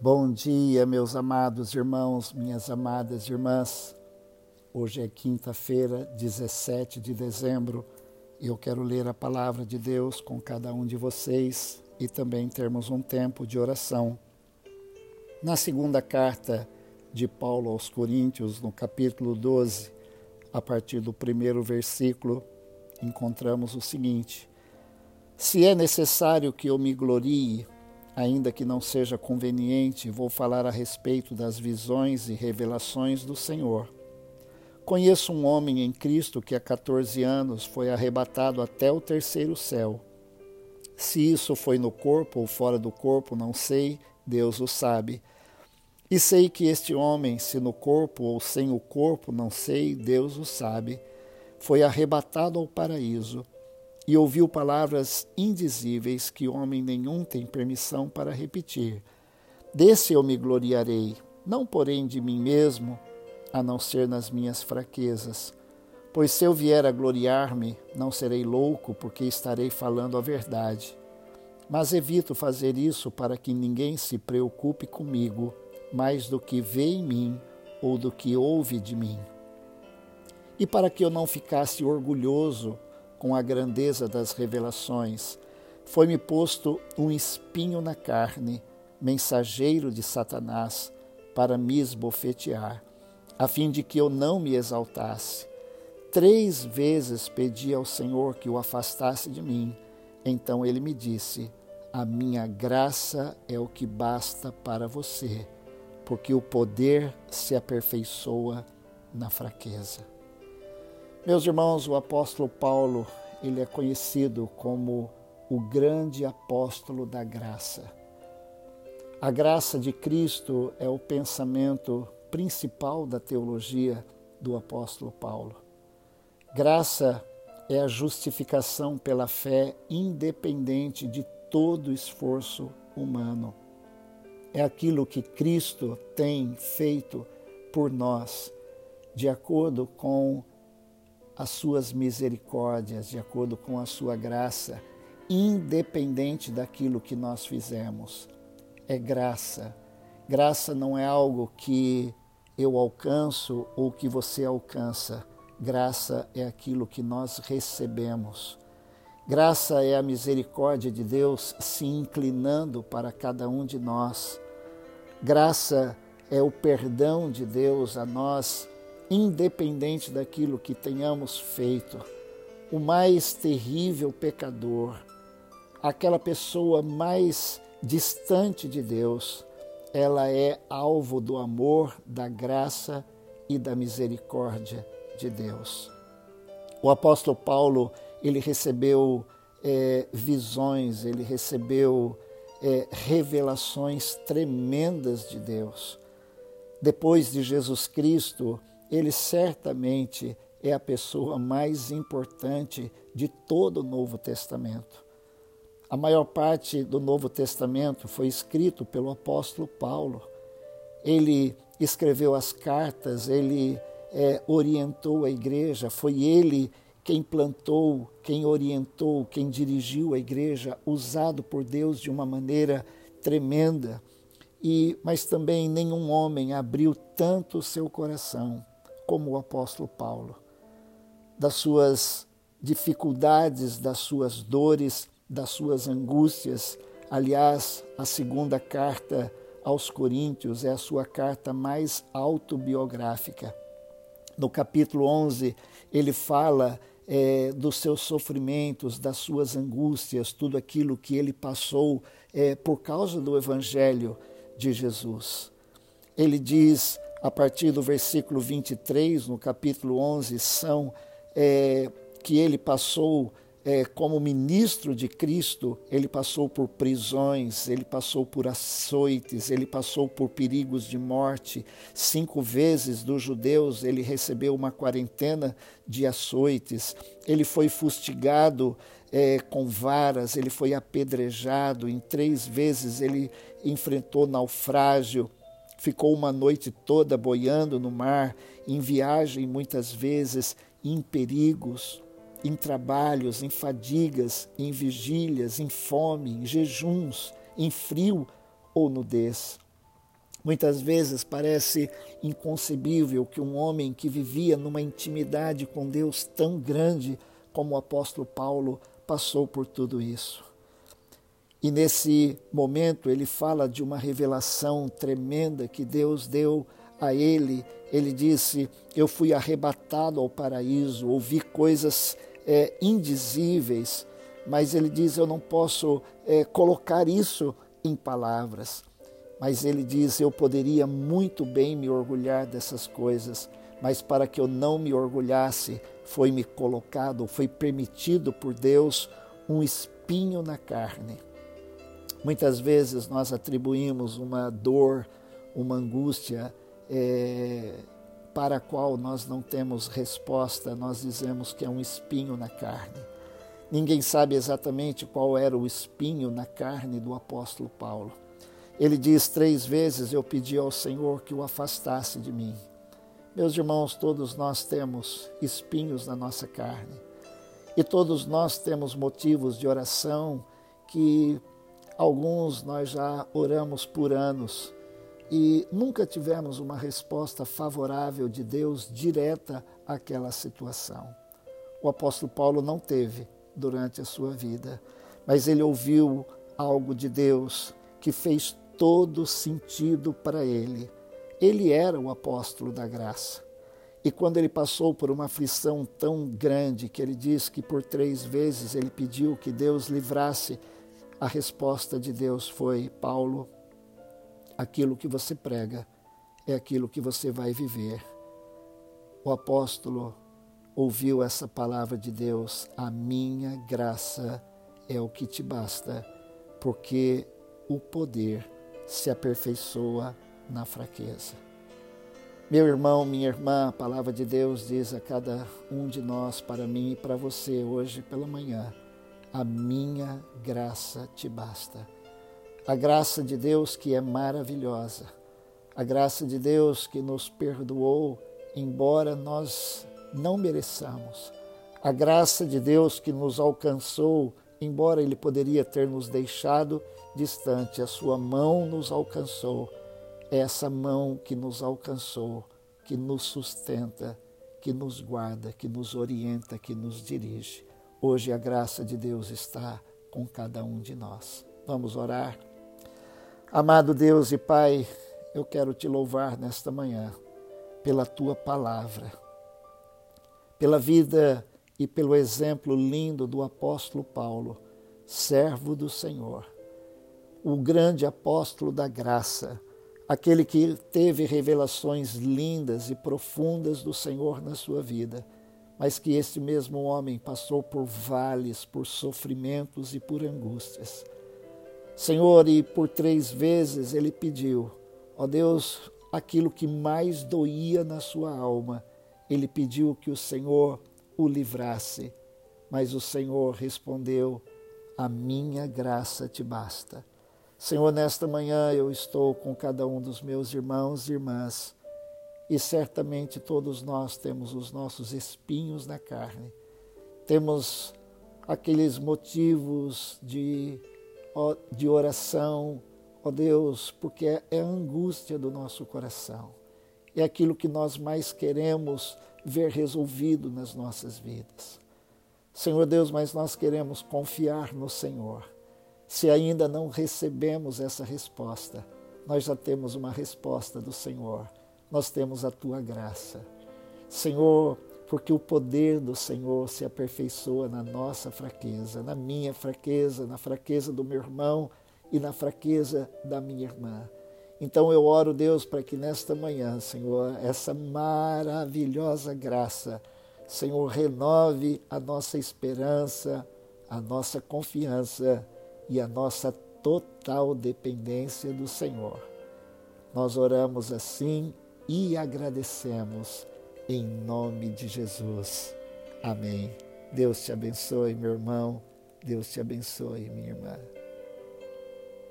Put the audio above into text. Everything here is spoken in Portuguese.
Bom dia, meus amados irmãos, minhas amadas irmãs. Hoje é quinta-feira, 17 de dezembro, e eu quero ler a palavra de Deus com cada um de vocês e também termos um tempo de oração. Na segunda carta de Paulo aos Coríntios, no capítulo 12, a partir do primeiro versículo, encontramos o seguinte: Se é necessário que eu me glorie, Ainda que não seja conveniente, vou falar a respeito das visões e revelações do Senhor. Conheço um homem em Cristo que há 14 anos foi arrebatado até o terceiro céu. Se isso foi no corpo ou fora do corpo, não sei, Deus o sabe. E sei que este homem, se no corpo ou sem o corpo, não sei, Deus o sabe, foi arrebatado ao paraíso e ouviu palavras indizíveis que homem nenhum tem permissão para repetir. Desse eu me gloriarei, não porém de mim mesmo, a não ser nas minhas fraquezas. Pois se eu vier a gloriar-me, não serei louco, porque estarei falando a verdade. Mas evito fazer isso para que ninguém se preocupe comigo mais do que vê em mim ou do que ouve de mim. E para que eu não ficasse orgulhoso com a grandeza das revelações, foi-me posto um espinho na carne, mensageiro de Satanás, para me esbofetear, a fim de que eu não me exaltasse. Três vezes pedi ao Senhor que o afastasse de mim. Então ele me disse: A minha graça é o que basta para você, porque o poder se aperfeiçoa na fraqueza. Meus irmãos, o apóstolo Paulo, ele é conhecido como o grande apóstolo da graça. A graça de Cristo é o pensamento principal da teologia do apóstolo Paulo. Graça é a justificação pela fé independente de todo esforço humano. É aquilo que Cristo tem feito por nós, de acordo com as suas misericórdias, de acordo com a sua graça, independente daquilo que nós fizemos. É graça. Graça não é algo que eu alcanço ou que você alcança. Graça é aquilo que nós recebemos. Graça é a misericórdia de Deus se inclinando para cada um de nós. Graça é o perdão de Deus a nós independente daquilo que tenhamos feito, o mais terrível pecador, aquela pessoa mais distante de Deus, ela é alvo do amor, da graça e da misericórdia de Deus. O apóstolo Paulo, ele recebeu é, visões, ele recebeu é, revelações tremendas de Deus. Depois de Jesus Cristo, ele certamente é a pessoa mais importante de todo o Novo Testamento. A maior parte do Novo Testamento foi escrito pelo apóstolo Paulo. Ele escreveu as cartas, ele é, orientou a igreja, foi ele quem plantou, quem orientou, quem dirigiu a igreja, usado por Deus de uma maneira tremenda. E, mas também nenhum homem abriu tanto o seu coração como o apóstolo Paulo, das suas dificuldades, das suas dores, das suas angústias. Aliás, a segunda carta aos Coríntios é a sua carta mais autobiográfica. No capítulo 11, ele fala é, dos seus sofrimentos, das suas angústias, tudo aquilo que ele passou é, por causa do Evangelho de Jesus. Ele diz a partir do versículo 23, no capítulo 11, são é, que ele passou é, como ministro de Cristo, ele passou por prisões, ele passou por açoites, ele passou por perigos de morte. Cinco vezes dos judeus ele recebeu uma quarentena de açoites. Ele foi fustigado é, com varas, ele foi apedrejado. Em três vezes ele enfrentou naufrágio ficou uma noite toda boiando no mar, em viagem muitas vezes, em perigos, em trabalhos, em fadigas, em vigílias, em fome, em jejuns, em frio ou nudez. Muitas vezes parece inconcebível que um homem que vivia numa intimidade com Deus tão grande como o apóstolo Paulo passou por tudo isso. E nesse momento ele fala de uma revelação tremenda que Deus deu a ele. Ele disse: Eu fui arrebatado ao paraíso, ouvi coisas é, indizíveis, mas ele diz: Eu não posso é, colocar isso em palavras. Mas ele diz: Eu poderia muito bem me orgulhar dessas coisas, mas para que eu não me orgulhasse, foi-me colocado, foi permitido por Deus um espinho na carne. Muitas vezes nós atribuímos uma dor, uma angústia é, para a qual nós não temos resposta, nós dizemos que é um espinho na carne. Ninguém sabe exatamente qual era o espinho na carne do apóstolo Paulo. Ele diz três vezes: Eu pedi ao Senhor que o afastasse de mim. Meus irmãos, todos nós temos espinhos na nossa carne. E todos nós temos motivos de oração que alguns nós já oramos por anos e nunca tivemos uma resposta favorável de Deus direta àquela situação. O apóstolo Paulo não teve durante a sua vida, mas ele ouviu algo de Deus que fez todo sentido para ele. Ele era o apóstolo da graça. E quando ele passou por uma aflição tão grande que ele diz que por três vezes ele pediu que Deus livrasse, a resposta de Deus foi: Paulo, aquilo que você prega é aquilo que você vai viver. O apóstolo ouviu essa palavra de Deus: A minha graça é o que te basta, porque o poder se aperfeiçoa na fraqueza. Meu irmão, minha irmã, a palavra de Deus diz a cada um de nós, para mim e para você, hoje pela manhã: A minha graça te basta. A graça de Deus que é maravilhosa, a graça de Deus que nos perdoou, embora nós não mereçamos, a graça de Deus que nos alcançou, embora Ele poderia ter nos deixado distante, a sua mão nos alcançou. É essa mão que nos alcançou, que nos sustenta, que nos guarda, que nos orienta, que nos dirige. Hoje a graça de Deus está com cada um de nós. Vamos orar. Amado Deus e Pai, eu quero te louvar nesta manhã pela tua palavra, pela vida e pelo exemplo lindo do apóstolo Paulo, servo do Senhor o grande apóstolo da graça, aquele que teve revelações lindas e profundas do Senhor na sua vida, mas que esse mesmo homem passou por vales, por sofrimentos e por angústias. Senhor, e por três vezes ele pediu, ó Deus, aquilo que mais doía na sua alma, ele pediu que o Senhor o livrasse, mas o Senhor respondeu: A minha graça te basta Senhor, nesta manhã eu estou com cada um dos meus irmãos e irmãs e certamente todos nós temos os nossos espinhos na carne, temos aqueles motivos de, de oração, ó Deus, porque é, é a angústia do nosso coração, é aquilo que nós mais queremos ver resolvido nas nossas vidas. Senhor Deus, mas nós queremos confiar no Senhor se ainda não recebemos essa resposta, nós já temos uma resposta do Senhor. Nós temos a tua graça. Senhor, porque o poder do Senhor se aperfeiçoa na nossa fraqueza, na minha fraqueza, na fraqueza do meu irmão e na fraqueza da minha irmã. Então eu oro, Deus, para que nesta manhã, Senhor, essa maravilhosa graça, Senhor, renove a nossa esperança, a nossa confiança e a nossa total dependência do Senhor. Nós oramos assim e agradecemos em nome de Jesus. Amém. Deus te abençoe, meu irmão. Deus te abençoe, minha irmã.